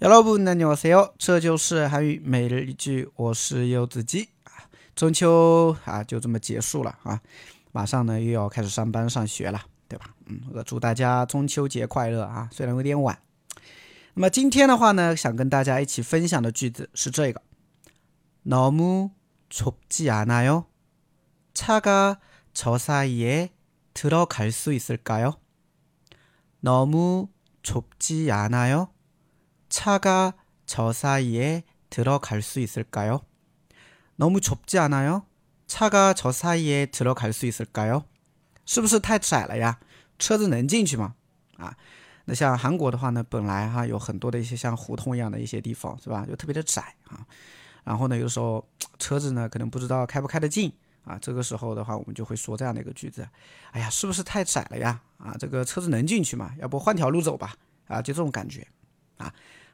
여러분 안녕하세요. 这就是韩语每日一句，我是柚子鸡啊。中秋啊就这么结束了啊，马上呢又要开始上班上学了，对吧？嗯，我祝大家中秋节快乐啊！虽然有点晚。那么今天的话呢，想跟大家一起分享的句子是这个：너무좁지않아 요？ 차가저사이에들어갈수있을까 요？ 너무좁지않아 요？ 차가 저 사이에 들어갈 수 있을까요? 너무 좁지 않아요? 차가 저 사이에 들어갈 수 있을까요? 是不是太窄了呀？车子能进去吗？啊，那像韩国的话呢，本来哈有很多的一些像胡同一样的一些地方，是吧？就特别的窄啊。然后呢，有时候车子呢可能不知道开不开得进啊，这个时候的话我们就会说这样的一个句子。哎呀，是不是太窄了呀？啊，这个车子能进去吗？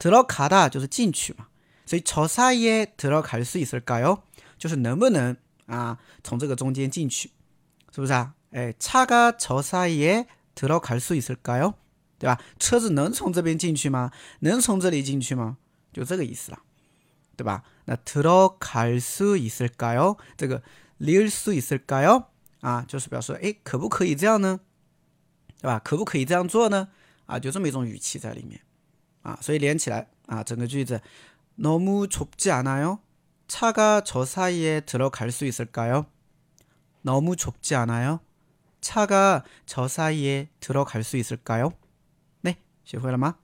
들어가다就是进去嘛。所以저사이에들어갈수있을까 요？ 就是能不能啊从这个中间进去，是不是啊？哎，차가저사이에들어갈수있을까 요？ 对吧？车子能从这边进去吗？能从这里进去吗？就这个意思了，对吧？那들어갈수있을까 요？ 这个릴수있을까 요？ 啊，就是表示哎，可不可以这样呢？对吧？可不可以这样做呢？啊，就这么一种语气在里面 啊，所以连起来啊，整个句子。너무좁지않아 요？ 차가저사이에들어갈수있을까 요？ 너무좁지않아 요？ 차가저사이에들어갈수있을까 요？ 네，学会了吗？